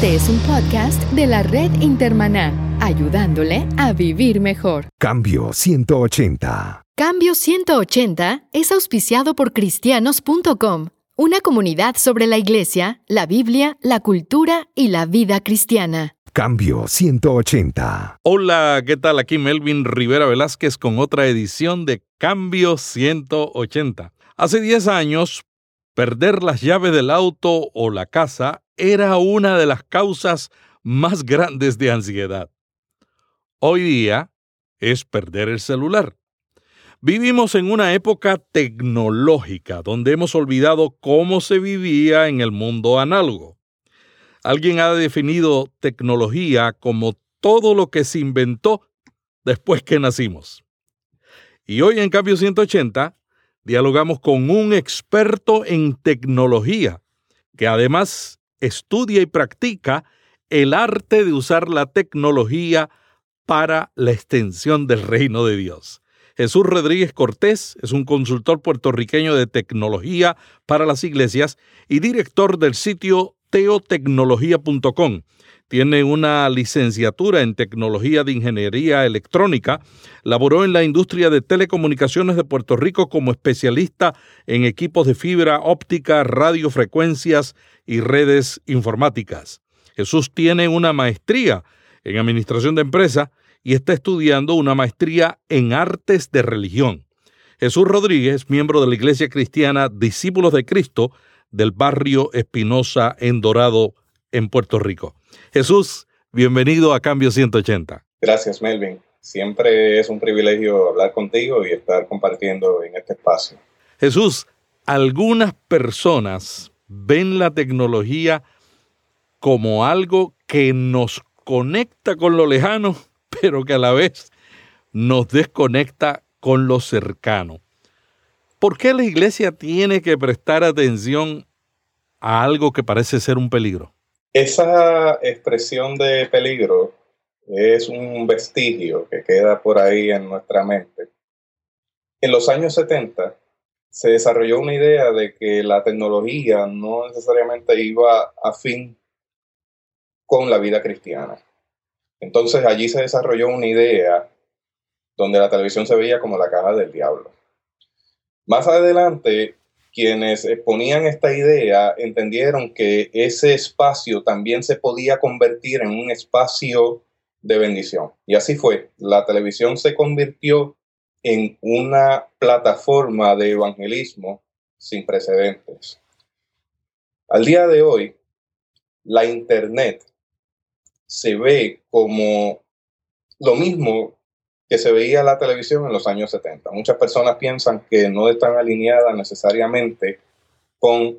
Este es un podcast de la red Intermaná, ayudándole a vivir mejor. Cambio 180. Cambio 180 es auspiciado por cristianos.com, una comunidad sobre la iglesia, la Biblia, la cultura y la vida cristiana. Cambio 180. Hola, ¿qué tal? Aquí Melvin Rivera Velázquez con otra edición de Cambio 180. Hace 10 años, perder las llaves del auto o la casa era una de las causas más grandes de ansiedad. Hoy día es perder el celular. Vivimos en una época tecnológica donde hemos olvidado cómo se vivía en el mundo análogo. Alguien ha definido tecnología como todo lo que se inventó después que nacimos. Y hoy en Cambio 180 dialogamos con un experto en tecnología que además estudia y practica el arte de usar la tecnología para la extensión del reino de Dios. Jesús Rodríguez Cortés es un consultor puertorriqueño de tecnología para las iglesias y director del sitio teotecnología.com. Tiene una licenciatura en tecnología de ingeniería electrónica. Laboró en la industria de telecomunicaciones de Puerto Rico como especialista en equipos de fibra óptica, radiofrecuencias y redes informáticas. Jesús tiene una maestría en administración de empresa y está estudiando una maestría en artes de religión. Jesús Rodríguez, miembro de la Iglesia Cristiana Discípulos de Cristo del barrio Espinosa en Dorado, en Puerto Rico. Jesús, bienvenido a Cambio 180. Gracias, Melvin. Siempre es un privilegio hablar contigo y estar compartiendo en este espacio. Jesús, algunas personas ven la tecnología como algo que nos conecta con lo lejano, pero que a la vez nos desconecta con lo cercano. ¿Por qué la iglesia tiene que prestar atención a algo que parece ser un peligro? Esa expresión de peligro es un vestigio que queda por ahí en nuestra mente. En los años 70 se desarrolló una idea de que la tecnología no necesariamente iba a fin con la vida cristiana. Entonces allí se desarrolló una idea donde la televisión se veía como la caja del diablo. Más adelante quienes exponían esta idea entendieron que ese espacio también se podía convertir en un espacio de bendición. Y así fue. La televisión se convirtió en una plataforma de evangelismo sin precedentes. Al día de hoy, la Internet se ve como lo mismo que se veía la televisión en los años 70. Muchas personas piensan que no están alineadas necesariamente con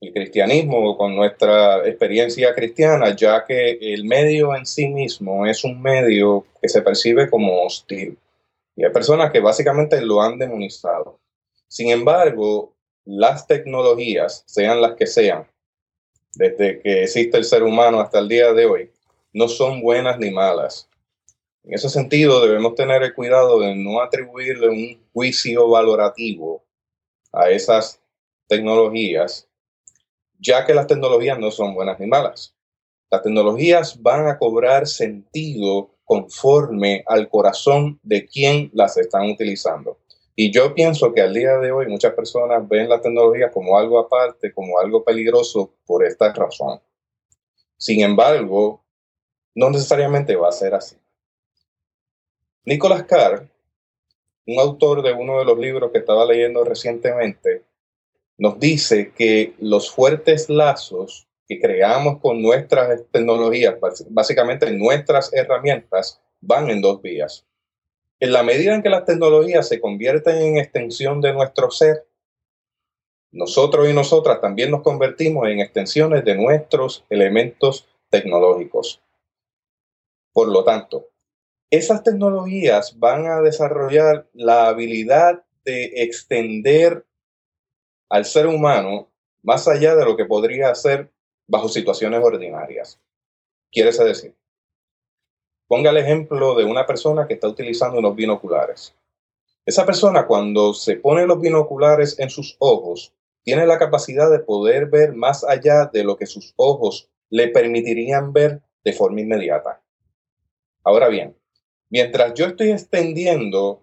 el cristianismo o con nuestra experiencia cristiana, ya que el medio en sí mismo es un medio que se percibe como hostil. Y hay personas que básicamente lo han demonizado. Sin embargo, las tecnologías, sean las que sean, desde que existe el ser humano hasta el día de hoy, no son buenas ni malas en ese sentido, debemos tener el cuidado de no atribuirle un juicio valorativo a esas tecnologías, ya que las tecnologías no son buenas ni malas. Las tecnologías van a cobrar sentido conforme al corazón de quien las están utilizando. Y yo pienso que al día de hoy muchas personas ven la tecnología como algo aparte, como algo peligroso por esta razón. Sin embargo, no necesariamente va a ser así. Nicholas Carr, un autor de uno de los libros que estaba leyendo recientemente, nos dice que los fuertes lazos que creamos con nuestras tecnologías, básicamente nuestras herramientas, van en dos vías. En la medida en que las tecnologías se convierten en extensión de nuestro ser, nosotros y nosotras también nos convertimos en extensiones de nuestros elementos tecnológicos. Por lo tanto, esas tecnologías van a desarrollar la habilidad de extender al ser humano más allá de lo que podría hacer bajo situaciones ordinarias. Quiere decir, ponga el ejemplo de una persona que está utilizando unos binoculares. Esa persona cuando se pone los binoculares en sus ojos, tiene la capacidad de poder ver más allá de lo que sus ojos le permitirían ver de forma inmediata. Ahora bien, mientras yo estoy extendiendo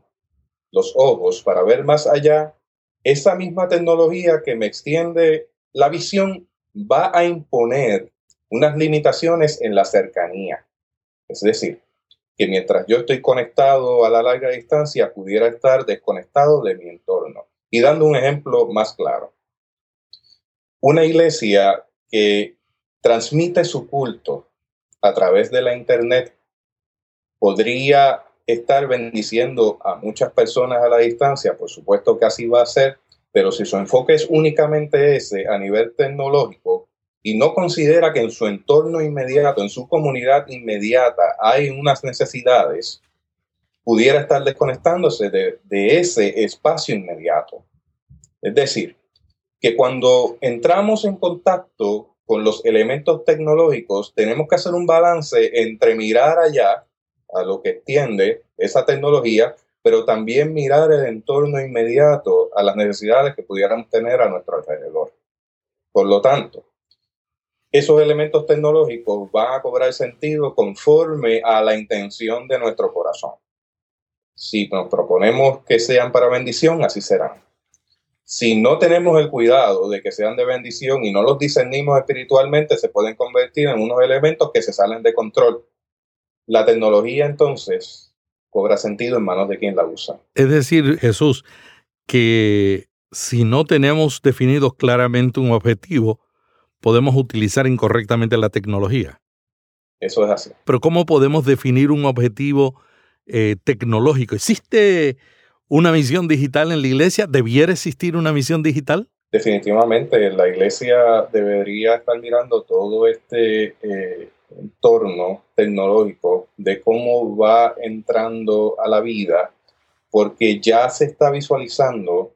los ojos para ver más allá, esa misma tecnología que me extiende la visión va a imponer unas limitaciones en la cercanía. Es decir, que mientras yo estoy conectado a la larga distancia, pudiera estar desconectado de mi entorno. Y dando un ejemplo más claro, una iglesia que transmite su culto a través de la Internet podría estar bendiciendo a muchas personas a la distancia, por supuesto que así va a ser, pero si su enfoque es únicamente ese a nivel tecnológico y no considera que en su entorno inmediato, en su comunidad inmediata, hay unas necesidades, pudiera estar desconectándose de, de ese espacio inmediato. Es decir, que cuando entramos en contacto con los elementos tecnológicos, tenemos que hacer un balance entre mirar allá a lo que extiende esa tecnología, pero también mirar el entorno inmediato a las necesidades que pudiéramos tener a nuestro alrededor. Por lo tanto, esos elementos tecnológicos van a cobrar sentido conforme a la intención de nuestro corazón. Si nos proponemos que sean para bendición, así serán. Si no tenemos el cuidado de que sean de bendición y no los discernimos espiritualmente, se pueden convertir en unos elementos que se salen de control la tecnología entonces cobra sentido en manos de quien la usa. Es decir, Jesús, que si no tenemos definido claramente un objetivo, podemos utilizar incorrectamente la tecnología. Eso es así. Pero ¿cómo podemos definir un objetivo eh, tecnológico? ¿Existe una misión digital en la iglesia? ¿Debiera existir una misión digital? Definitivamente, la iglesia debería estar mirando todo este eh, entorno tecnológico, de cómo va entrando a la vida, porque ya se está visualizando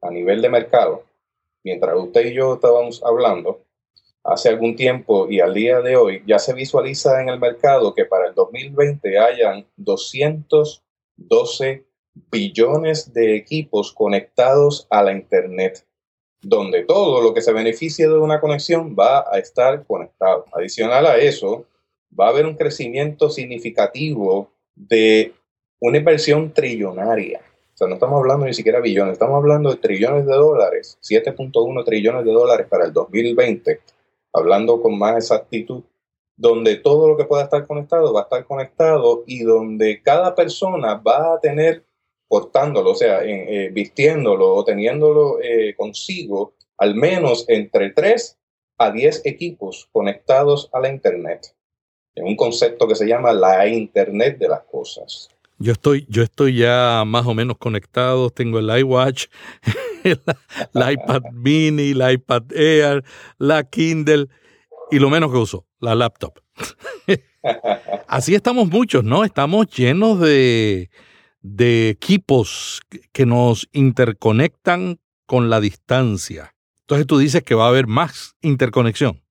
a nivel de mercado, mientras usted y yo estábamos hablando, hace algún tiempo y al día de hoy, ya se visualiza en el mercado que para el 2020 hayan 212 billones de equipos conectados a la Internet donde todo lo que se beneficie de una conexión va a estar conectado. Adicional a eso, va a haber un crecimiento significativo de una inversión trillonaria. O sea, no estamos hablando ni siquiera billones, estamos hablando de trillones de dólares, 7.1 trillones de dólares para el 2020, hablando con más exactitud, donde todo lo que pueda estar conectado va a estar conectado y donde cada persona va a tener portándolo, o sea, eh, vistiéndolo o teniéndolo eh, consigo, al menos entre 3 a 10 equipos conectados a la Internet, en un concepto que se llama la Internet de las cosas. Yo estoy, yo estoy ya más o menos conectado, tengo el iWatch, el, iPad mini, el iPad Air, la Kindle y lo menos que uso, la laptop. Así estamos muchos, ¿no? Estamos llenos de, de equipos que nos interconectan con la distancia. Entonces tú dices que va a haber más interconexión.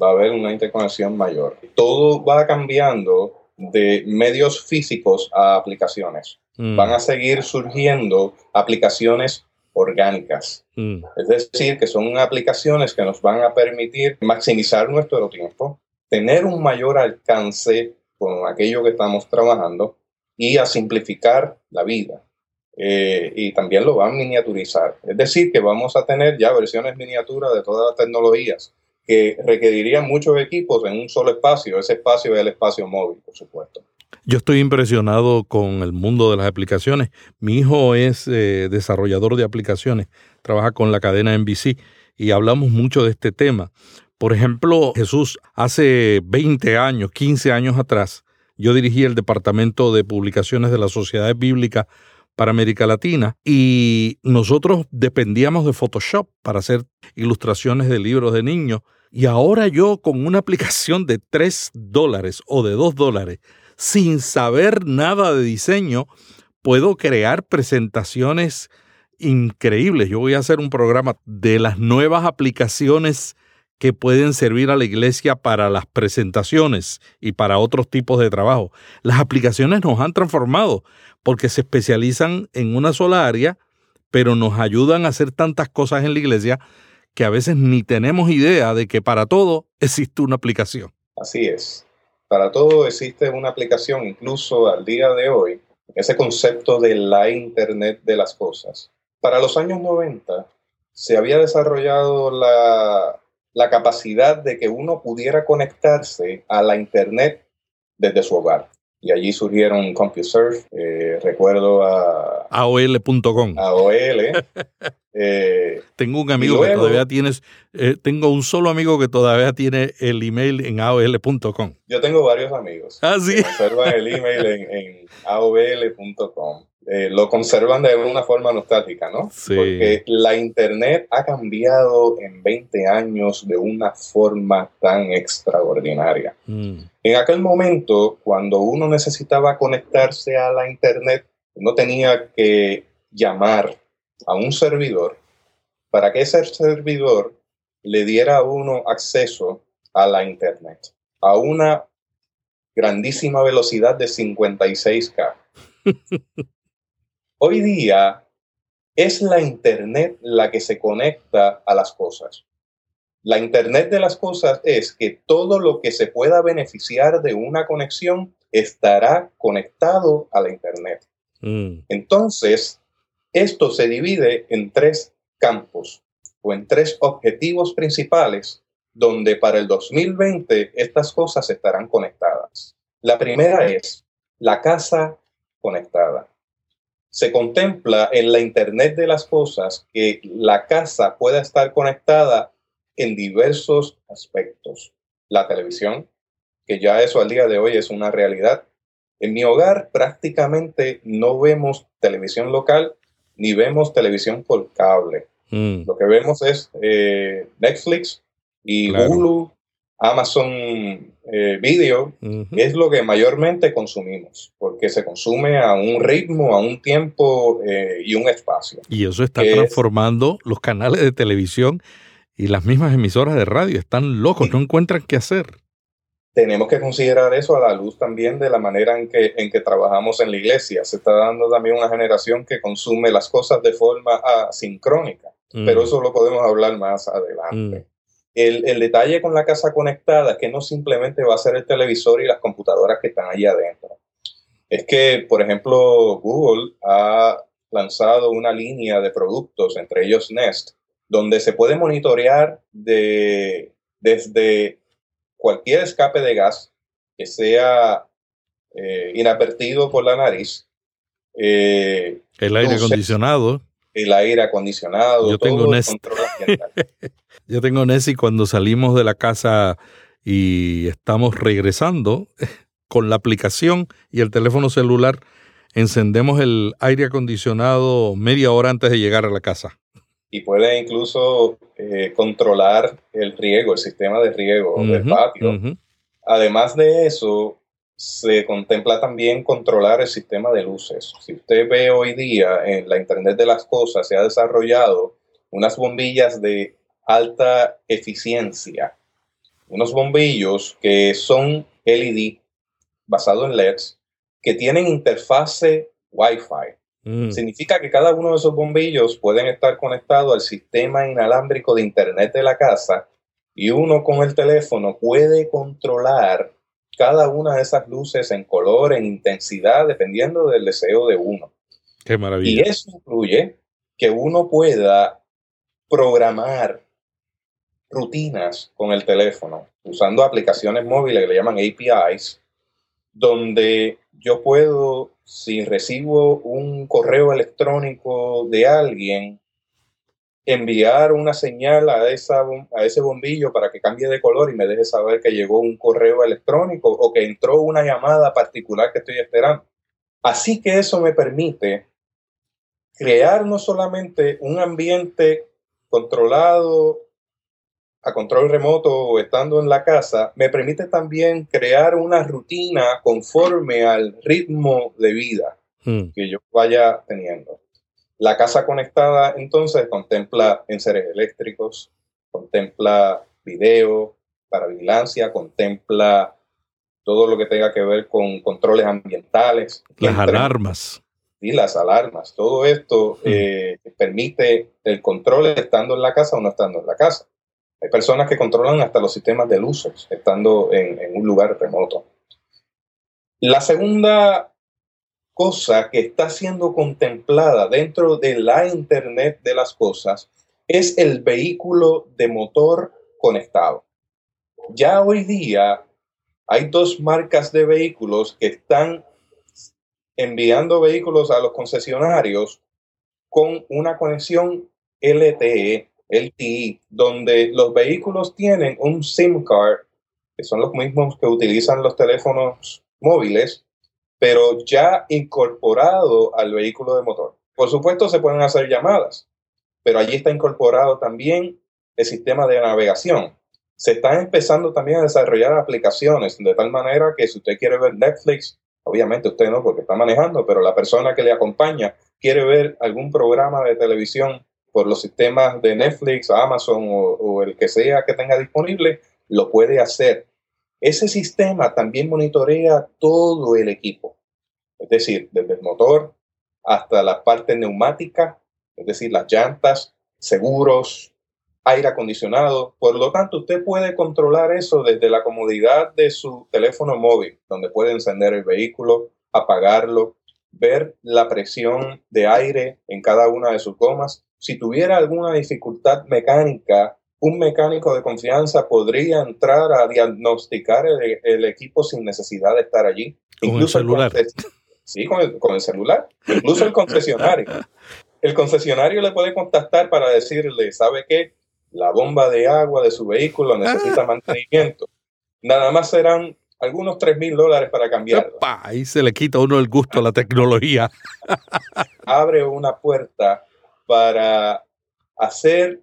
Va a haber una interconexión mayor. Todo va cambiando de medios físicos a aplicaciones. Mm. Van a seguir surgiendo aplicaciones orgánicas. Mm. Es decir, que son aplicaciones que nos van a permitir maximizar nuestro tiempo, tener un mayor alcance con aquello que estamos trabajando y a simplificar la vida. Eh, y también lo van a miniaturizar. Es decir, que vamos a tener ya versiones miniaturas de todas las tecnologías que requerirían muchos equipos en un solo espacio. Ese espacio es el espacio móvil, por supuesto. Yo estoy impresionado con el mundo de las aplicaciones. Mi hijo es eh, desarrollador de aplicaciones, trabaja con la cadena NBC y hablamos mucho de este tema. Por ejemplo, Jesús, hace 20 años, 15 años atrás, yo dirigí el departamento de publicaciones de la Sociedad Bíblica para América Latina y nosotros dependíamos de Photoshop para hacer ilustraciones de libros de niños. Y ahora yo con una aplicación de 3 dólares o de 2 dólares, sin saber nada de diseño, puedo crear presentaciones increíbles. Yo voy a hacer un programa de las nuevas aplicaciones que pueden servir a la iglesia para las presentaciones y para otros tipos de trabajo. Las aplicaciones nos han transformado porque se especializan en una sola área, pero nos ayudan a hacer tantas cosas en la iglesia que a veces ni tenemos idea de que para todo existe una aplicación. Así es. Para todo existe una aplicación, incluso al día de hoy, ese concepto de la Internet de las cosas. Para los años 90 se había desarrollado la, la capacidad de que uno pudiera conectarse a la Internet desde su hogar y allí surgieron CompuServe, eh, recuerdo a... AOL.com. AOL. Eh, tengo un amigo que todavía tienes, eh, tengo un solo amigo que todavía tiene el email en AOL.com. Yo tengo varios amigos. Ah, sí. Que conservan el email en, en AOL.com. Eh, lo conservan de una forma nostálgica, ¿no? Sí. Porque la Internet ha cambiado en 20 años de una forma tan extraordinaria. Mm. En aquel momento, cuando uno necesitaba conectarse a la Internet, uno tenía que llamar a un servidor para que ese servidor le diera a uno acceso a la Internet a una grandísima velocidad de 56K. Hoy día es la Internet la que se conecta a las cosas. La Internet de las cosas es que todo lo que se pueda beneficiar de una conexión estará conectado a la Internet. Mm. Entonces, esto se divide en tres campos o en tres objetivos principales donde para el 2020 estas cosas estarán conectadas. La primera es la casa conectada se contempla en la Internet de las Cosas que la casa pueda estar conectada en diversos aspectos. La televisión, que ya eso al día de hoy es una realidad. En mi hogar prácticamente no vemos televisión local ni vemos televisión por cable. Mm. Lo que vemos es eh, Netflix y Claro. Hulu, Amazon eh, Video, es lo que mayormente consumimos, porque se consume a un ritmo, a un tiempo eh, y un espacio. Y eso está es- transformando los canales de televisión y las mismas emisoras de radio. Están locos, no encuentran qué hacer. Tenemos que considerar eso a la luz también de la manera en que, en que trabajamos en la iglesia. Se está dando también una generación que consume las cosas de forma asincrónica, pero eso lo podemos hablar más adelante. El, el detalle con la casa conectada es que no simplemente va a ser el televisor y las computadoras que están allí adentro. Es que, por ejemplo, Google ha lanzado una línea de productos, entre ellos Nest, donde se puede monitorear de, desde cualquier escape de gas que sea eh, inadvertido por la nariz, eh, El aire acondicionado. El aire acondicionado, Yo tengo el Nest. control ambiental. Yo tengo Nessie cuando salimos de la casa y estamos regresando con la aplicación y el teléfono celular, encendemos el aire acondicionado media hora antes de llegar a la casa. y puede incluso eh, controlar el riego, el sistema de riego del patio. Además de eso, se contempla también controlar el sistema de luces. Si usted ve hoy día en la Internet de las Cosas, se ha desarrollado unas bombillas de alta eficiencia, unos bombillos que son LED basados en LEDs, que tienen interfase Wi-Fi. Mm. Significa que cada uno de esos bombillos pueden estar conectados al sistema inalámbrico de Internet de la casa y uno con el teléfono puede controlar cada una de esas luces en color, en intensidad, dependiendo del deseo de uno. Qué Y maravilla. eso incluye que uno pueda programar rutinas con el teléfono usando aplicaciones móviles que le llaman APIs, donde yo puedo, si recibo un correo electrónico de alguien, enviar una señal a, esa, a ese bombillo para que cambie de color y me deje saber que llegó un correo electrónico o que entró una llamada particular que estoy esperando. Así que eso me permite crear no solamente un ambiente controlado a control remoto o estando en la casa, me permite también crear una rutina conforme al ritmo de vida Mm. que yo vaya teniendo. La casa conectada entonces contempla enseres eléctricos, contempla video para vigilancia, contempla todo lo que tenga que ver con controles ambientales. Las Entre- alarmas. y las alarmas, todo esto eh, permite el control estando en la casa o no estando en la casa. Hay personas que controlan hasta los sistemas de luces estando en, en un lugar remoto. La segunda cosa que está siendo contemplada dentro de la Internet de las Cosas es el vehículo de motor conectado. Ya hoy día hay dos marcas de vehículos que están enviando vehículos a los concesionarios con una conexión LTE, LTE, donde los vehículos tienen un SIM card, que son los mismos que utilizan los teléfonos móviles, pero ya incorporado al vehículo de motor. Por supuesto, se pueden hacer llamadas, pero allí está incorporado también el sistema de navegación. Se están empezando también a desarrollar aplicaciones de tal manera que si usted quiere ver Netflix, obviamente usted no porque está manejando, pero la persona que le acompaña quiere ver algún programa de televisión por los sistemas de Netflix, Amazon o, o el que sea que tenga disponible, lo puede hacer. Ese sistema también monitorea todo el equipo, es decir, desde el motor hasta la parte neumática, es decir, las llantas, seguros, aire acondicionado. Por lo tanto, usted puede controlar eso desde la comodidad de su teléfono móvil, donde puede encender el vehículo, apagarlo, ver la presión de aire en cada una de sus gomas. Si tuviera alguna dificultad mecánica, un mecánico de confianza podría entrar a diagnosticar el, equipo sin necesidad de estar allí. Con Incluso el celular. sí, con el, con el celular. Incluso el concesionario. El concesionario le puede contactar para decirle, ¿sabe qué? la bomba de agua de su vehículo necesita ah. mantenimiento. Nada más serán algunos 3 mil dólares para cambiarlo. Ahí se le quita uno el gusto a la tecnología. Abre una puerta para hacer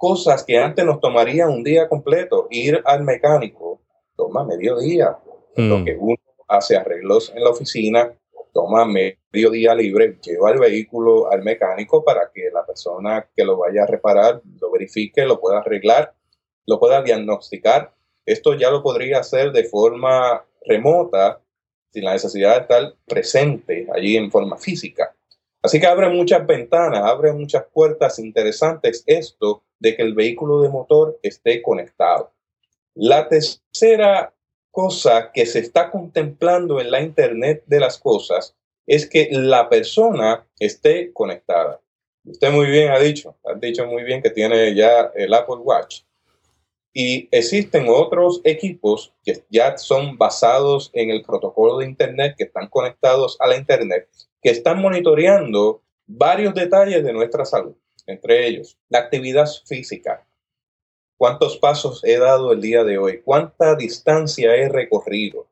cosas que antes nos tomaría un día completo. Ir al mecánico toma medio día. Lo mm. que uno hace arreglos en la oficina, toma medio día libre, lleva el vehículo al mecánico para que la persona que lo vaya a reparar lo verifique, lo pueda arreglar, lo pueda diagnosticar. Esto ya lo podría hacer de forma remota, sin la necesidad de estar presente allí en forma física. Así que abre muchas ventanas, abre muchas puertas interesantes esto de que el vehículo de motor esté conectado. La tercera cosa que se está contemplando en la Internet de las cosas es que la persona esté conectada. Usted muy bien ha dicho, ha dicho muy bien que tiene ya el Apple Watch. Y existen otros equipos que ya son basados en el protocolo de Internet, que están conectados a la Internet, que están monitoreando varios detalles de nuestra salud, entre ellos. La actividad física, cuántos pasos he dado el día de hoy, cuánta distancia he recorrido,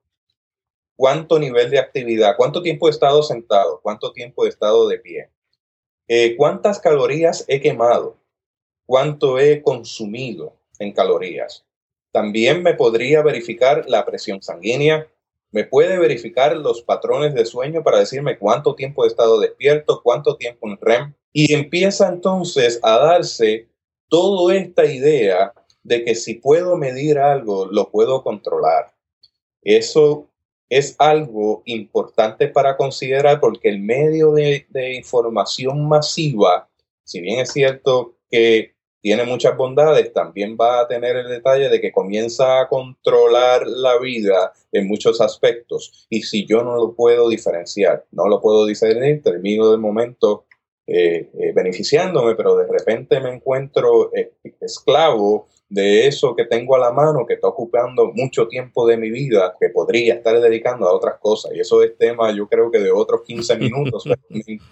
cuánto nivel de actividad, cuánto tiempo he estado sentado, cuánto tiempo he estado de pie, eh, cuántas calorías he quemado, cuánto he consumido en calorías. También me podría verificar la presión sanguínea, me puede verificar los patrones de sueño para decirme cuánto tiempo he estado despierto, cuánto tiempo en REM, y empieza entonces a darse toda esta idea de que si puedo medir algo, lo puedo controlar. Eso es algo importante para considerar porque el medio de, información masiva, si bien es cierto que tiene muchas bondades, también va a tener el detalle de que comienza a controlar la vida en muchos aspectos. Y si yo no lo puedo diferenciar, no lo puedo discernir, termino de momento eh, eh, beneficiándome, pero de repente me encuentro eh, esclavo de eso que tengo a la mano, que está ocupando mucho tiempo de mi vida, que podría estar dedicando a otras cosas. Y eso es tema, yo creo que de otros 15 minutos.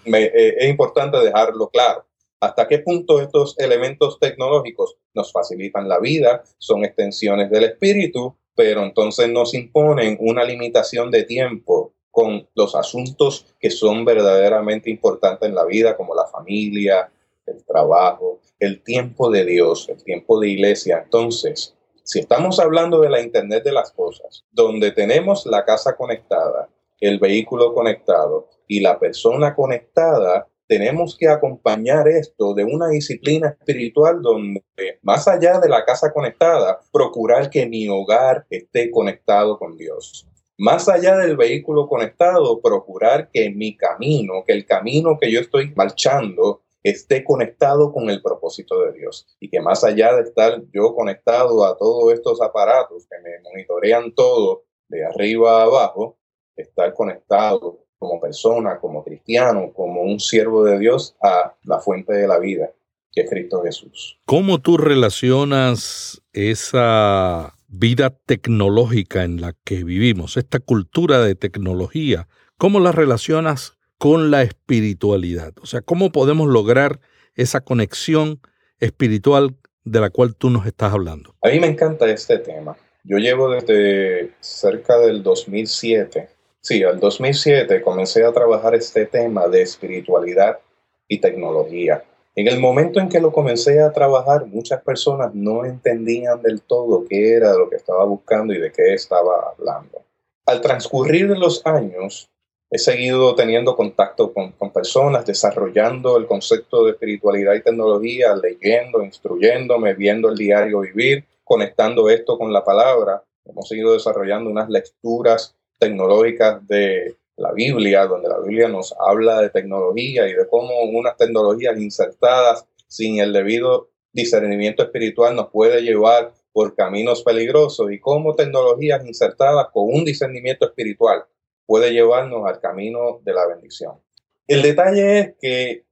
es importante dejarlo claro. ¿Hasta qué punto estos elementos tecnológicos nos facilitan la vida? Son extensiones del espíritu, pero entonces nos imponen una limitación de tiempo con los asuntos que son verdaderamente importantes en la vida, como la familia, el trabajo, el tiempo de Dios, el tiempo de iglesia. Entonces, si estamos hablando de la Internet de las Cosas, donde tenemos la casa conectada, el vehículo conectado y la persona conectada, tenemos que acompañar esto de una disciplina espiritual donde, más allá de la casa conectada, procurar que mi hogar esté conectado con Dios más allá del vehículo conectado, procurar que mi camino, que el camino que yo estoy marchando, esté conectado con el propósito de Dios. Y que más allá de estar yo conectado a todos estos aparatos que me monitorean todo de arriba a abajo, estar conectado como persona, como cristiano, como un siervo de Dios a la fuente de la vida, que es Cristo Jesús. ¿Cómo tú relacionas esa vida tecnológica en la que vivimos, esta cultura de tecnología, cómo la relacionas con la espiritualidad? O sea, ¿cómo podemos lograr esa conexión espiritual de la cual tú nos estás hablando? A mí me encanta este tema. Yo llevo desde cerca del 2007, sí, al 2007 comencé a trabajar este tema de espiritualidad y tecnología. En el momento en que lo comencé a trabajar, muchas personas no entendían del todo qué era lo que estaba buscando y de qué estaba hablando. Al transcurrir los años, he seguido teniendo contacto con, con, personas, desarrollando el concepto de espiritualidad y tecnología, leyendo, instruyéndome, viendo el diario vivir, conectando esto con la palabra. Hemos seguido desarrollando unas lecturas tecnológicas de la Biblia, donde la Biblia nos habla de tecnología y de cómo unas tecnologías insertadas sin el debido discernimiento espiritual nos puede llevar por caminos peligrosos y cómo tecnologías insertadas con un discernimiento espiritual puede llevarnos al camino de la bendición. El detalle es que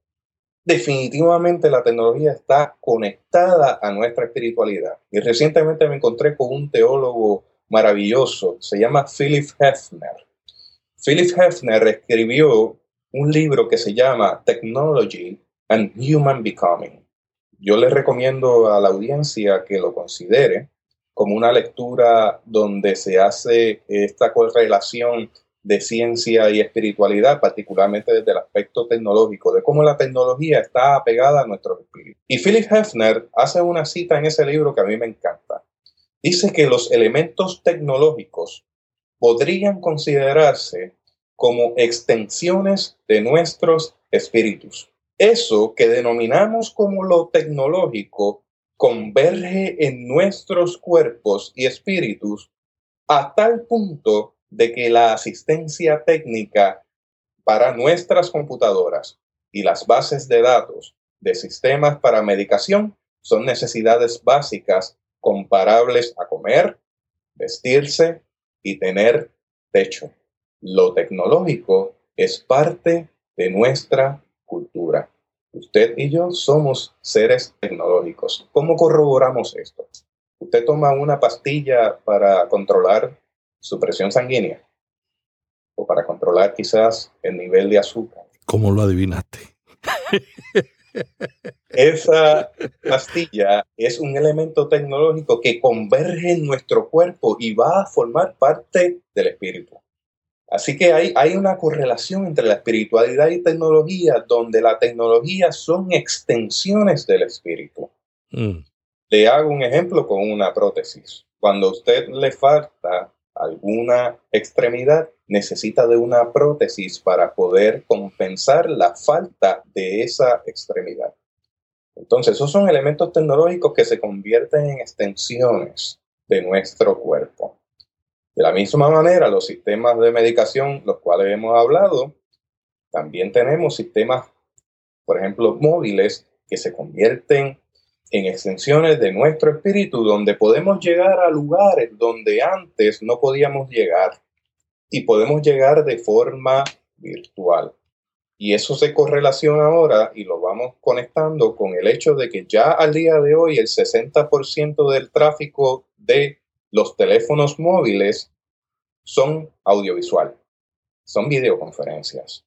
definitivamente la tecnología está conectada a nuestra espiritualidad. Y recientemente me encontré con un teólogo maravilloso, se llama Philip Hefner. Philip Hefner escribió un libro que se llama Technology and Human Becoming. Yo le recomiendo a la audiencia que lo considere como una lectura donde se hace esta correlación de ciencia y espiritualidad, particularmente desde el aspecto tecnológico, de cómo la tecnología está apegada a nuestro espíritu. Y Philip Hefner hace una cita en ese libro que a mí me encanta. Dice que los elementos tecnológicos podrían considerarse como extensiones de nuestros espíritus. Eso que denominamos como lo tecnológico converge en nuestros cuerpos y espíritus a tal punto de que la asistencia técnica para nuestras computadoras y las bases de datos de sistemas para medicación son necesidades básicas comparables a comer, vestirse y tener techo. Lo tecnológico es parte de nuestra cultura. Usted y yo somos seres tecnológicos. ¿Cómo corroboramos esto? Usted toma una pastilla para controlar su presión sanguínea o para controlar quizás el nivel de azúcar. ¿Cómo lo adivinaste? Esa pastilla es un elemento tecnológico que converge en nuestro cuerpo y va a formar parte del espíritu. Así que hay, hay una correlación entre la espiritualidad y tecnología, donde la tecnología son extensiones del espíritu. Mm. Le hago un ejemplo con una prótesis. Cuando a usted le falta alguna extremidad, necesita de una prótesis para poder compensar la falta de esa extremidad. Entonces, esos son elementos tecnológicos que se convierten en extensiones de nuestro cuerpo. De la misma manera, los sistemas de medicación, los cuales hemos hablado, también tenemos sistemas, por ejemplo, móviles que se convierten en extensiones de nuestro espíritu, donde podemos llegar a lugares donde antes no podíamos llegar y podemos llegar de forma virtual. Y eso se correlaciona ahora y lo vamos conectando con el hecho de que ya al día de hoy el 60% del tráfico de los teléfonos móviles son audiovisual, son videoconferencias.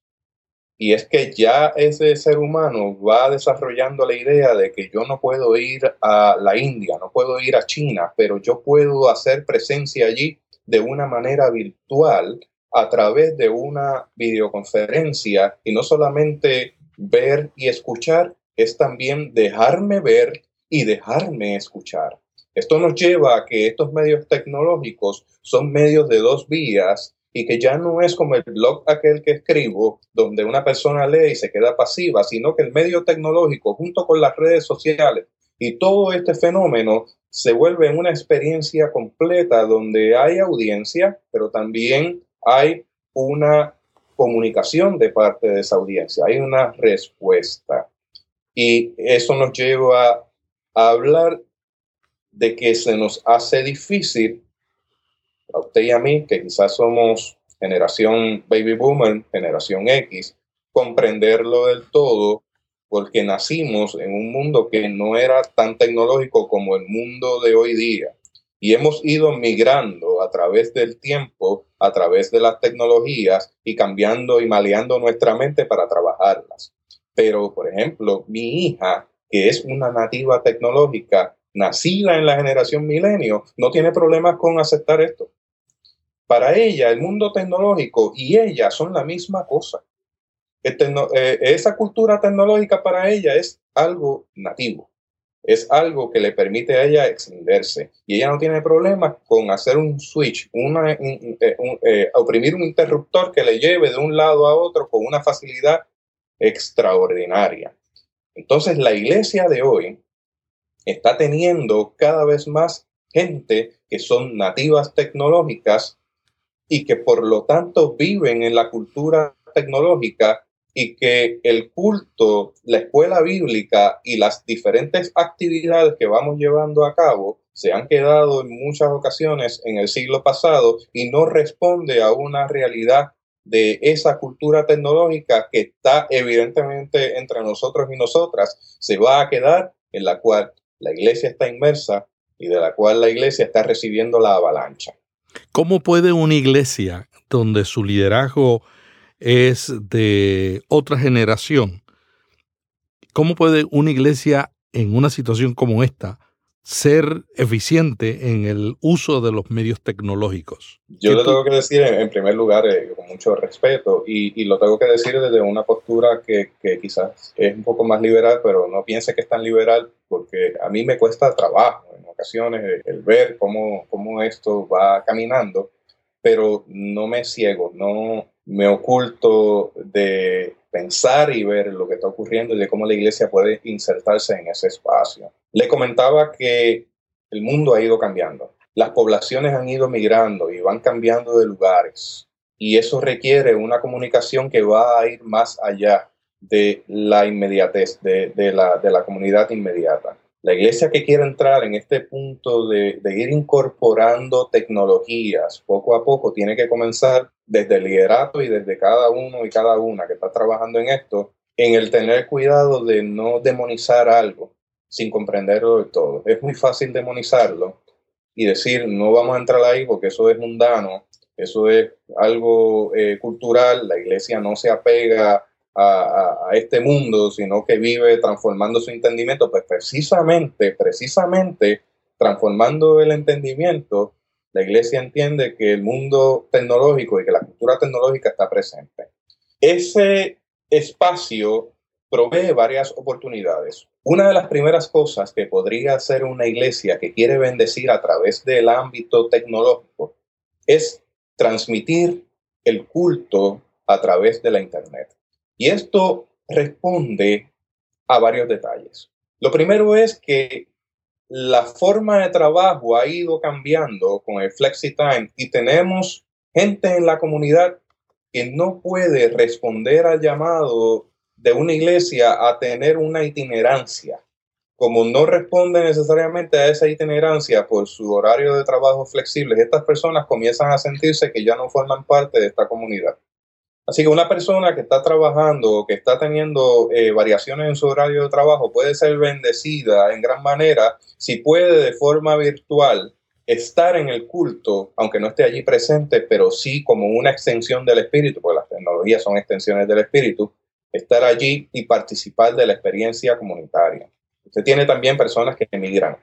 Y es que ya ese ser humano va desarrollando la idea de que yo no puedo ir a la India, no puedo ir a China, pero yo puedo hacer presencia allí de una manera virtual a través de una videoconferencia y no solamente ver y escuchar, es también dejarme ver y dejarme escuchar. Esto nos lleva a que estos medios tecnológicos son medios de dos vías y que ya no es como el blog aquel que escribo, donde una persona lee y se queda pasiva, sino que el medio tecnológico junto con las redes sociales y todo este fenómeno se vuelve una experiencia completa donde hay audiencia, pero también hay una comunicación de parte de esa audiencia, hay una respuesta. Y eso nos lleva a hablar de que se nos hace difícil, a usted y a mí, que quizás somos generación baby boomer, generación X, comprenderlo del todo porque nacimos en un mundo que no era tan tecnológico como el mundo de hoy día. Y hemos ido migrando a través del tiempo, a través de las tecnologías y cambiando y maleando nuestra mente para trabajarlas. Pero, por ejemplo, mi hija, que es una nativa tecnológica, nacida en la generación milenio, no tiene problemas con aceptar esto. Para ella, el mundo tecnológico y ella son la misma cosa. Eh, esa cultura tecnológica para ella es algo nativo, es algo que le permite a ella extenderse y ella no tiene problemas con hacer un switch, una, eh, eh, oprimir un interruptor que le lleve de un lado a otro con una facilidad extraordinaria. Entonces la iglesia de hoy está teniendo cada vez más gente que son nativas tecnológicas y que por lo tanto viven en la cultura tecnológica y que el culto, la escuela bíblica y las diferentes actividades que vamos llevando a cabo se han quedado en muchas ocasiones en el siglo pasado y no responde a una realidad de esa cultura tecnológica que está evidentemente entre nosotros y nosotras, se va a quedar en la cual la iglesia está inmersa y de la cual la iglesia está recibiendo la avalancha. ¿Cómo puede una iglesia donde su liderazgo es de otra generación. ¿Cómo puede una iglesia en una situación como esta ser eficiente en el uso de los medios tecnológicos? Yo le tengo que decir, en, primer lugar, eh, con mucho respeto, y, lo tengo que decir desde una postura que, quizás es un poco más liberal, pero no piense que es tan liberal, porque a mí me cuesta trabajo en ocasiones el, ver cómo, cómo esto va caminando, pero no me ciego, no, me oculto de pensar y ver lo que está ocurriendo y de cómo la iglesia puede insertarse en ese espacio. Le comentaba que el mundo ha ido cambiando. Las poblaciones han ido migrando y van cambiando de lugares. Y eso requiere una comunicación que va a ir más allá de la inmediatez, de, la, de la comunidad inmediata. La iglesia que quiere entrar en este punto de, ir incorporando tecnologías poco a poco tiene que comenzar desde el liderato y desde cada uno y cada una que está trabajando en esto, en el tener cuidado de no demonizar algo sin comprenderlo del todo. Es muy fácil demonizarlo y decir no vamos a entrar ahí porque eso es mundano, eso es algo eh, cultural, la iglesia no se apega a, este mundo, sino que vive transformando su entendimiento, pues precisamente, precisamente transformando el entendimiento, la iglesia entiende que el mundo tecnológico y que la cultura tecnológica está presente. Ese espacio provee varias oportunidades. Una de las primeras cosas que podría hacer una iglesia que quiere bendecir a través del ámbito tecnológico es transmitir el culto a través de la Internet. Y esto responde a varios detalles. Lo primero es que la forma de trabajo ha ido cambiando con el FlexiTime y tenemos gente en la comunidad que no puede responder al llamado de una iglesia a tener una itinerancia. Como no responde necesariamente a esa itinerancia por su horario de trabajo flexible, estas personas comienzan a sentirse que ya no forman parte de esta comunidad. Así que una persona que está trabajando o que está teniendo eh, variaciones en su horario de trabajo puede ser bendecida en gran manera si puede de forma virtual estar en el culto, aunque no esté allí presente, pero sí como una extensión del espíritu, porque las tecnologías son extensiones del espíritu, estar allí y participar de la experiencia comunitaria. Usted tiene también personas que emigran,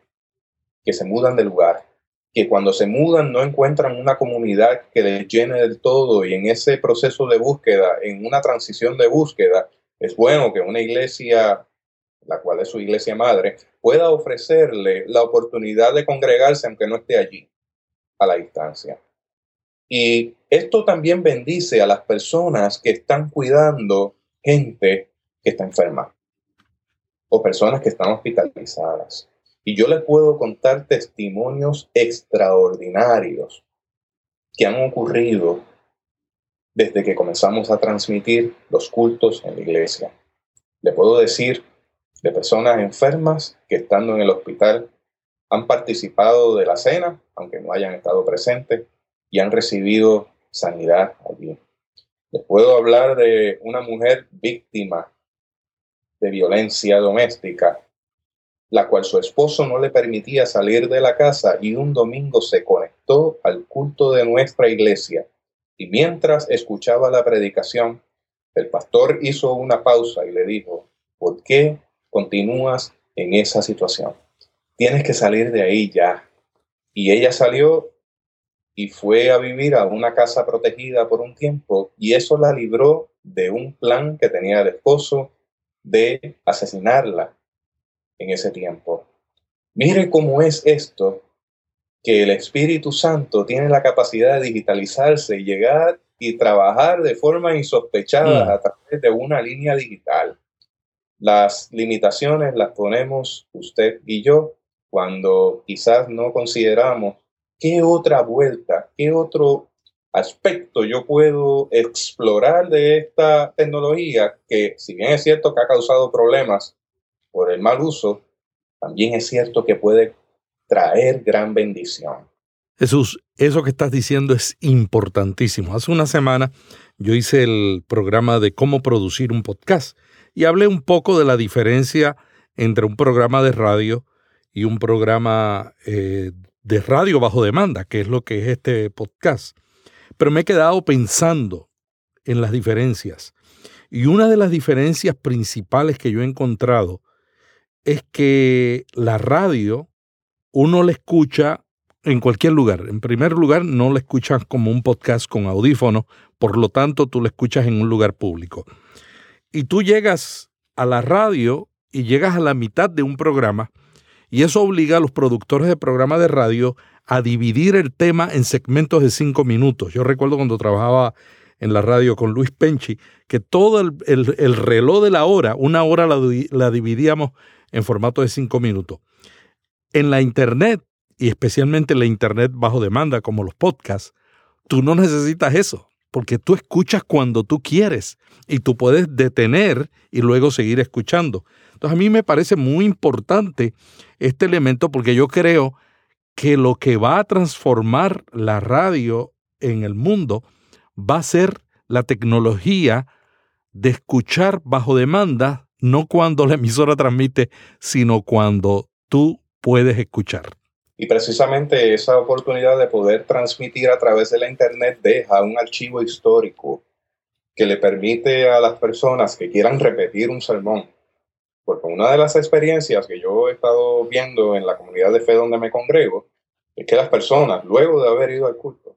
que se mudan de lugar, que cuando se mudan no encuentran una comunidad que les llene del todo y en ese proceso de búsqueda, en una transición de búsqueda, es bueno que una iglesia, la cual es su iglesia madre, pueda ofrecerle la oportunidad de congregarse aunque no esté allí, a la distancia. Y esto también bendice a las personas que están cuidando gente que está enferma o personas que están hospitalizadas. Y yo les puedo contar testimonios extraordinarios que han ocurrido desde que comenzamos a transmitir los cultos en la iglesia. Le puedo decir de personas enfermas que estando en el hospital han participado de la cena, aunque no hayan estado presentes, y han recibido sanidad allí. Les puedo hablar de una mujer víctima de violencia doméstica la cual su esposo no le permitía salir de la casa y un domingo se conectó al culto de nuestra iglesia. Y mientras escuchaba la predicación, el pastor hizo una pausa y le dijo, ¿por qué continúas en esa situación? Tienes que salir de ahí ya. Y ella salió y fue a vivir a una casa protegida por un tiempo y eso la libró de un plan que tenía el esposo de asesinarla en ese tiempo. Mire cómo es esto, que el Espíritu Santo tiene la capacidad de digitalizarse y llegar y trabajar de forma insospechada mm. a través de una línea digital. Las limitaciones las ponemos usted y yo cuando quizás no consideramos qué otra vuelta, qué otro aspecto yo puedo explorar de esta tecnología que, si bien es cierto que ha causado problemas por el mal uso, también es cierto que puede traer gran bendición. Jesús, eso que estás diciendo es importantísimo. Hace una semana yo hice el programa de cómo producir un podcast y hablé un poco de la diferencia entre un programa de radio y un programa eh, de radio bajo demanda, que es lo que es este podcast. Pero me he quedado pensando en las diferencias. Y una de las diferencias principales que yo he encontrado es que la radio uno la escucha en cualquier lugar. En primer lugar, no la escuchas como un podcast con audífono, por lo tanto tú la escuchas en un lugar público. Y tú llegas a la radio y llegas a la mitad de un programa y eso obliga a los productores de programas de radio a dividir el tema en segmentos de cinco minutos. Yo recuerdo cuando trabajaba en la radio con Luis Penchi, que todo el, reloj de la hora, una hora la, la dividíamos en formato de cinco minutos. En la Internet, y especialmente en la Internet bajo demanda como los podcasts, tú no necesitas eso, porque tú escuchas cuando tú quieres y tú puedes detener y luego seguir escuchando. Entonces a mí me parece muy importante este elemento porque yo creo que lo que va a transformar la radio en el mundo va a ser la tecnología de escuchar bajo demanda no cuando la emisora transmite, sino cuando tú puedes escuchar. Y precisamente esa oportunidad de poder transmitir a través de la Internet deja un archivo histórico que le permite a las personas que quieran repetir un sermón. Porque una de las experiencias que yo he estado viendo en la comunidad de fe donde me congrego es que las personas, luego de haber ido al culto,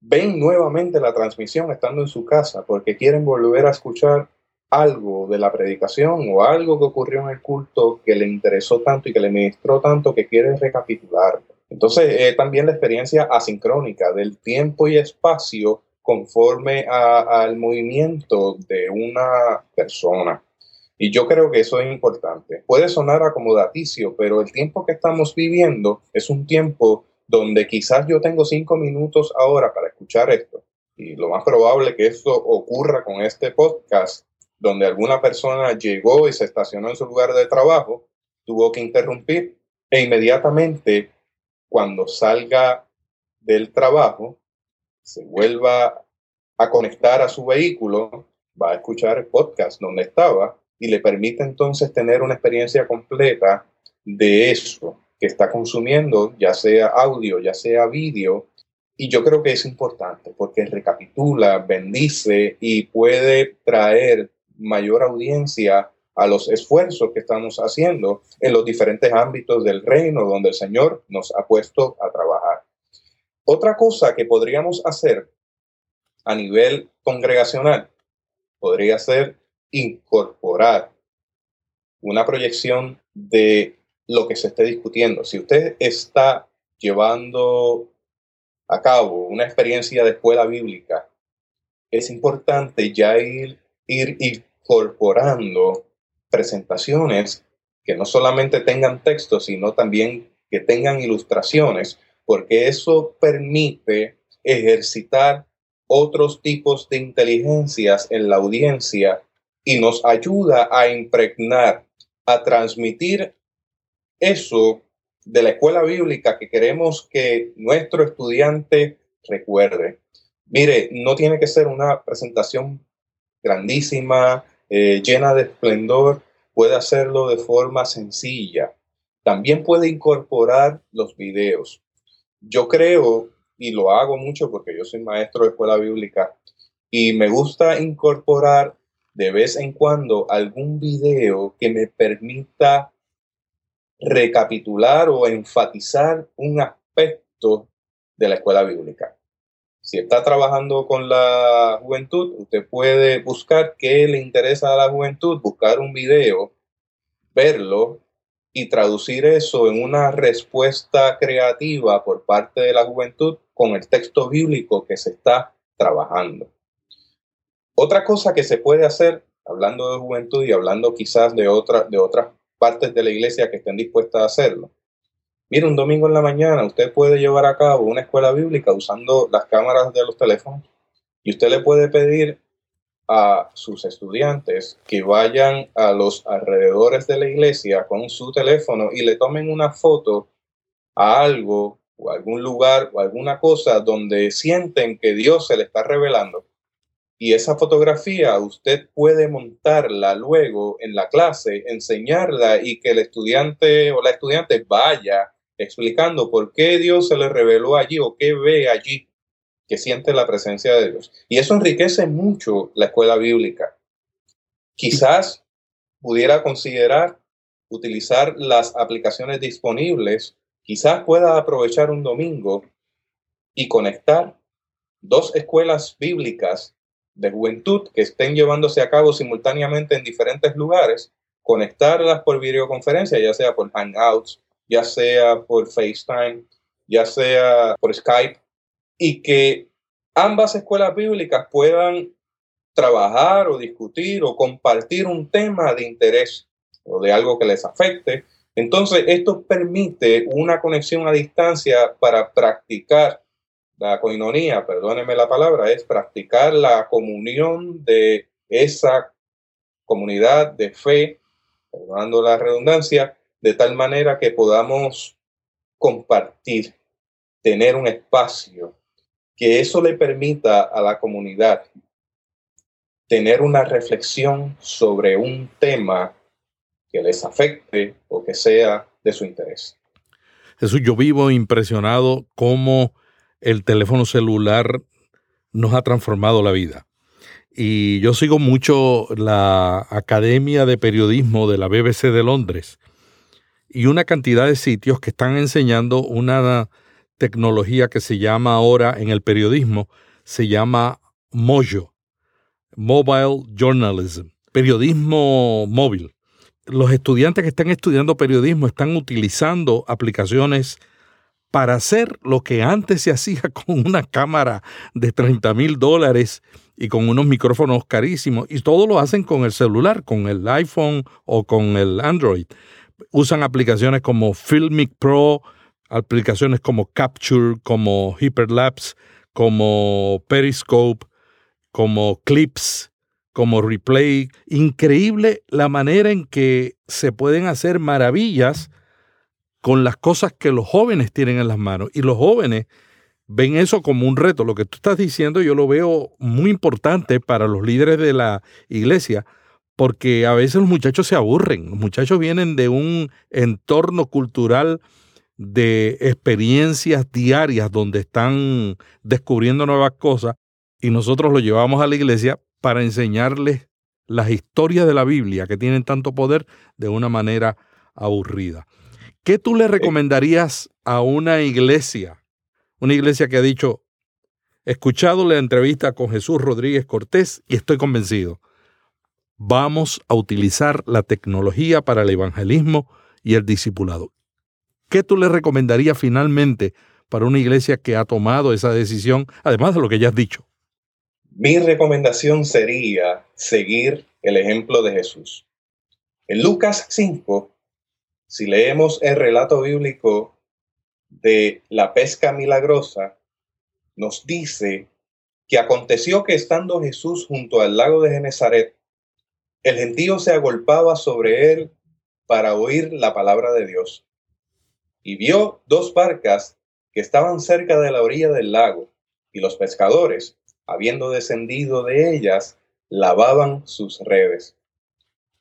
ven nuevamente la transmisión estando en su casa porque quieren volver a escuchar algo de la predicación o algo que ocurrió en el culto que le interesó tanto y que le ministró tanto que quiere recapitular. Entonces, eh, también la experiencia asincrónica del tiempo y espacio conforme al movimiento de una persona. Y yo creo que eso es importante. Puede sonar acomodaticio, pero el tiempo que estamos viviendo es un tiempo donde quizás yo tengo cinco minutos ahora para escuchar esto. Y lo más probable que esto ocurra con este podcast donde alguna persona llegó y se estacionó en su lugar de trabajo, tuvo que interrumpir e inmediatamente cuando salga del trabajo, se vuelva a conectar a su vehículo, va a escuchar el podcast donde estaba y le permite entonces tener una experiencia completa de eso que está consumiendo, ya sea audio, ya sea vídeo. Y yo creo que es importante porque recapitula, bendice y puede traer mayor audiencia a los esfuerzos que estamos haciendo en los diferentes ámbitos del reino donde el Señor nos ha puesto a trabajar. Otra cosa que podríamos hacer a nivel congregacional podría ser incorporar una proyección de lo que se esté discutiendo. Si usted está llevando a cabo una experiencia de escuela bíblica, es importante ya ir, ir, incorporando presentaciones que no solamente tengan texto, sino también que tengan ilustraciones, porque eso permite ejercitar otros tipos de inteligencias en la audiencia y nos ayuda a impregnar, a transmitir eso de la escuela bíblica que queremos que nuestro estudiante recuerde. Mire, no tiene que ser una presentación grandísima, eh, llena de esplendor, puede hacerlo de forma sencilla. También puede incorporar los videos. Yo creo y lo hago mucho porque yo soy maestro de escuela bíblica y me gusta incorporar de vez en cuando algún video que me permita recapitular o enfatizar un aspecto de la escuela bíblica. Si está trabajando con la juventud, usted puede buscar qué le interesa a la juventud, buscar un video, verlo y traducir eso en una respuesta creativa por parte de la juventud con el texto bíblico que se está trabajando. Otra cosa que se puede hacer, hablando de juventud y hablando quizás de, otra, de otras partes de la iglesia que estén dispuestas a hacerlo. Mire, un domingo en la mañana usted puede llevar a cabo una escuela bíblica usando las cámaras de los teléfonos y usted le puede pedir a sus estudiantes que vayan a los alrededores de la iglesia con su teléfono y le tomen una foto a algo o algún lugar o alguna cosa donde sienten que Dios se le está revelando. Y esa fotografía usted puede montarla luego en la clase, enseñarla y que el estudiante o la estudiante vaya explicando por qué Dios se le reveló allí o qué ve allí que siente la presencia de Dios. Y eso enriquece mucho la escuela bíblica. Quizás pudiera considerar utilizar las aplicaciones disponibles, quizás pueda aprovechar un domingo y conectar dos escuelas bíblicas de juventud que estén llevándose a cabo simultáneamente en diferentes lugares, conectarlas por videoconferencia, ya sea por Hangouts, ya sea por FaceTime, ya sea por Skype, y que ambas escuelas bíblicas puedan trabajar o discutir o compartir un tema de interés o de algo que les afecte. Entonces, esto permite una conexión a distancia para practicar la coinonía, perdónenme la palabra, es practicar la comunión de esa comunidad de fe, perdonando la redundancia, de tal manera que podamos compartir, tener un espacio que eso le permita a la comunidad tener una reflexión sobre un tema que les afecte o que sea de su interés. Jesús, yo vivo impresionado cómo el teléfono celular nos ha transformado la vida. Y yo sigo mucho la Academia de Periodismo de la BBC de Londres y una cantidad de sitios que están enseñando una tecnología que se llama ahora en el periodismo, se llama Mojo, Mobile Journalism, periodismo móvil. Los estudiantes que están estudiando periodismo están utilizando aplicaciones para hacer lo que antes se hacía con una cámara de 30 mil dólares y con unos micrófonos carísimos, y todo lo hacen con el celular, con el iPhone o con el Android. Usan aplicaciones como Filmic Pro, aplicaciones como Capture, como Hyperlapse, como Periscope, como Clips, como Replay. Increíble la manera en que se pueden hacer maravillas con las cosas que los jóvenes tienen en las manos. Y los jóvenes ven eso como un reto. Lo que tú estás diciendo yo lo veo muy importante para los líderes de la iglesia, porque a veces los muchachos se aburren. Los muchachos vienen de un entorno cultural de experiencias diarias donde están descubriendo nuevas cosas y nosotros lo llevamos a la iglesia para enseñarles las historias de la Biblia que tienen tanto poder de una manera aburrida. ¿Qué tú le recomendarías a una iglesia? Una iglesia que ha dicho, he escuchado la entrevista con Jesús Rodríguez Cortés y estoy convencido. Vamos a utilizar la tecnología para el evangelismo y el discipulado. ¿Qué tú le recomendarías finalmente para una iglesia que ha tomado esa decisión, además de lo que ya has dicho? Mi recomendación sería seguir el ejemplo de Jesús. En Lucas 5 si leemos el relato bíblico de la pesca milagrosa, nos dice que aconteció que estando Jesús junto al lago de Genezaret, el gentío se agolpaba sobre él para oír la palabra de Dios. Y vio dos barcas que estaban cerca de la orilla del lago, y los pescadores, habiendo descendido de ellas, lavaban sus redes.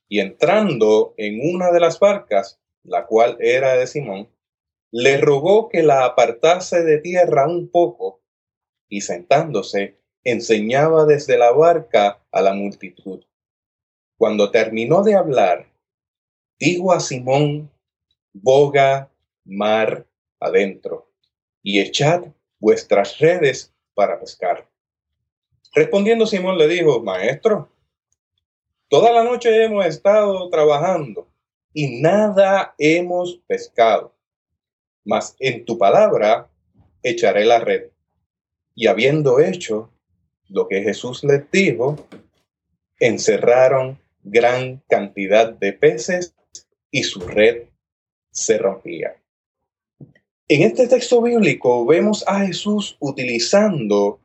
Y entrando en una de las barcas, la cual era de Simón, le rogó que la apartase de tierra un poco, y sentándose, enseñaba desde la barca a la multitud. Cuando terminó de hablar, dijo a Simón, boga mar adentro, y echad vuestras redes para pescar. Respondiendo Simón le dijo, Maestro, toda la noche hemos estado trabajando y nada hemos pescado, mas en tu palabra echaré la red. Y habiendo hecho lo que Jesús les dijo, encerraron gran cantidad de peces y su red se rompía. En este texto bíblico vemos a Jesús utilizando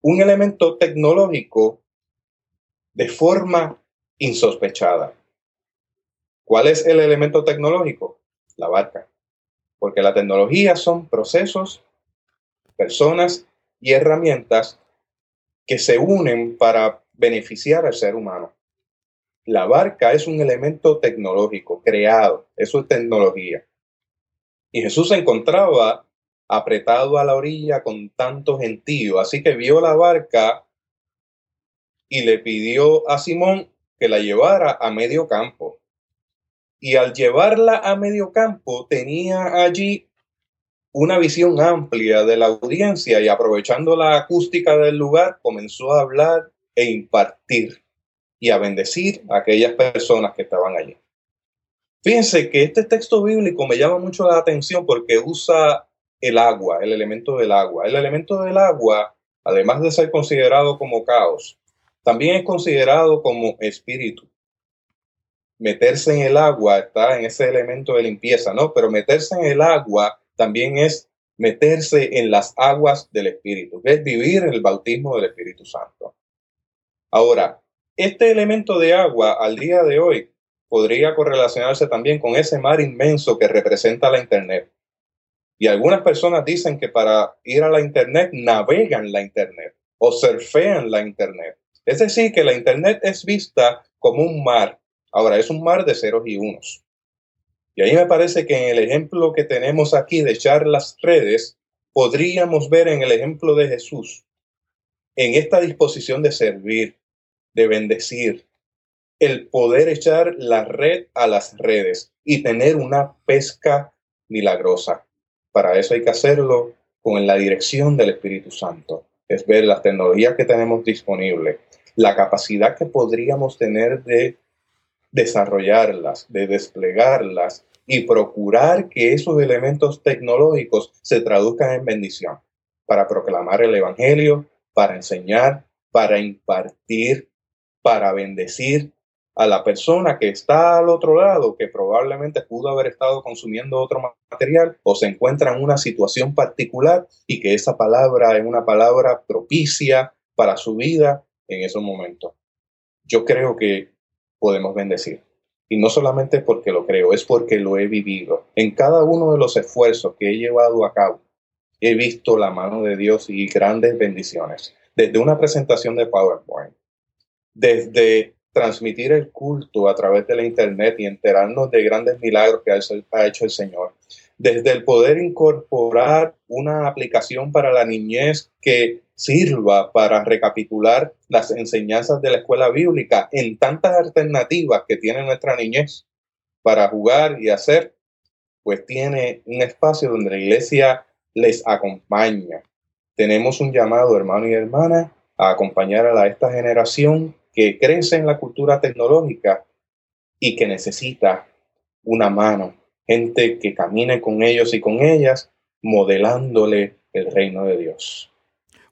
un elemento tecnológico de forma insospechada. ¿Cuál es el elemento tecnológico? La barca. Porque la tecnología son procesos, personas y herramientas que se unen para beneficiar al ser humano. La barca es un elemento tecnológico creado, eso es tecnología. Y Jesús se encontraba apretado a la orilla con tanto gentío. Así que vio la barca y le pidió a Simón que la llevara a medio campo. Y al llevarla a medio campo tenía allí una visión amplia de la audiencia y aprovechando la acústica del lugar comenzó a hablar e impartir y a bendecir a aquellas personas que estaban allí. Fíjense que este texto bíblico me llama mucho la atención porque usa el agua, el elemento del agua. El elemento del agua, además de ser considerado como caos, también es considerado como espíritu. Meterse en el agua está en ese elemento de limpieza, ¿no? Pero meterse en el agua también es meterse en las aguas del Espíritu, que es vivir el bautismo del Espíritu Santo. Ahora, este elemento de agua al día de hoy podría correlacionarse también con ese mar inmenso que representa la Internet. Y algunas personas dicen que para ir a la Internet navegan la Internet o surfean la Internet. Es decir, que la Internet es vista como un mar. Ahora, es un mar de ceros y unos. Y ahí me parece que en el ejemplo que tenemos aquí de echar las redes, podríamos ver en el ejemplo de Jesús, en esta disposición de servir, de bendecir, el poder echar la red a las redes y tener una pesca milagrosa. Para eso hay que hacerlo con la dirección del Espíritu Santo. Es ver las tecnologías que tenemos disponibles, la capacidad que podríamos tener de desarrollarlas, de desplegarlas y procurar que esos elementos tecnológicos se traduzcan en bendición para proclamar el Evangelio, para enseñar, para impartir, para bendecir a la persona que está al otro lado, que probablemente pudo haber estado consumiendo otro material o se encuentra en una situación particular y que esa palabra es una palabra propicia para su vida en esos momentos. Yo creo que podemos bendecir. Y no solamente porque lo creo, es porque lo he vivido. En cada uno de los esfuerzos que he llevado a cabo, he visto la mano de Dios y grandes bendiciones. Desde una presentación de PowerPoint, desde transmitir el culto a través de la Internet y enterarnos de grandes milagros que ha hecho el Señor. Desde el poder incorporar una aplicación para la niñez que sirva para recapitular las enseñanzas de la escuela bíblica en tantas alternativas que tiene nuestra niñez para jugar y hacer, pues tiene un espacio donde la iglesia les acompaña. Tenemos un llamado, hermano y hermana, a acompañar a esta generación que crece en la cultura tecnológica y que necesita una mano, gente que camine con ellos y con ellas, modelándole el reino de Dios.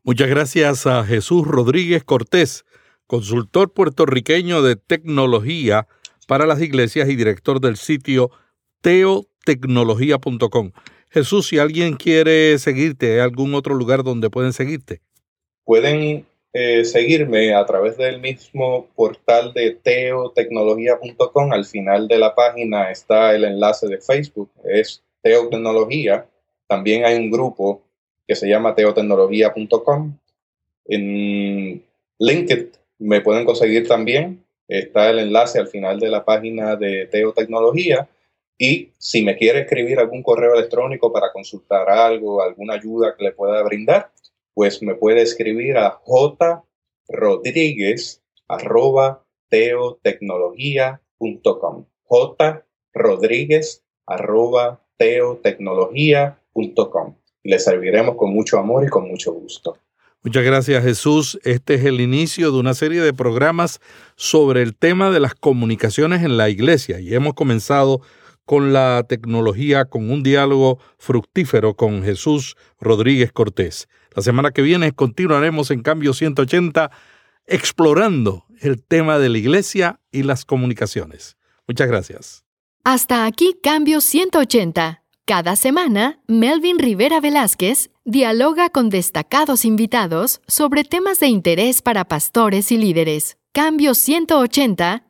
Muchas gracias a Jesús Rodríguez Cortés, consultor puertorriqueño de tecnología para las iglesias y director del sitio teotecnología.com. Jesús, si alguien quiere seguirte, ¿hay algún otro lugar donde pueden seguirte? Pueden eh, seguirme a través del mismo portal de teotecnología.com. Al final de la página está el enlace de Facebook, es Teotecnología. También hay un grupo que se llama teotecnología.com. En LinkedIn me pueden conseguir también. Está el enlace al final de la página de Teotecnología. Y si me quiere escribir algún correo electrónico para consultar algo, alguna ayuda que le pueda brindar, pues me puede escribir a jrodríguez.teotecnología.com. jrodríguez.teotecnología.com. Le serviremos con mucho amor y con mucho gusto. Muchas gracias Jesús. Este es el inicio de una serie de programas sobre el tema de las comunicaciones en la iglesia y hemos comenzado con la tecnología, con un diálogo fructífero con Jesús Rodríguez Cortés. La semana que viene continuaremos en Cambio 180 explorando el tema de la iglesia y las comunicaciones. Muchas gracias. Hasta aquí Cambio 180. Cada semana, Melvin Rivera Velázquez dialoga con destacados invitados sobre temas de interés para pastores y líderes. Cambio 180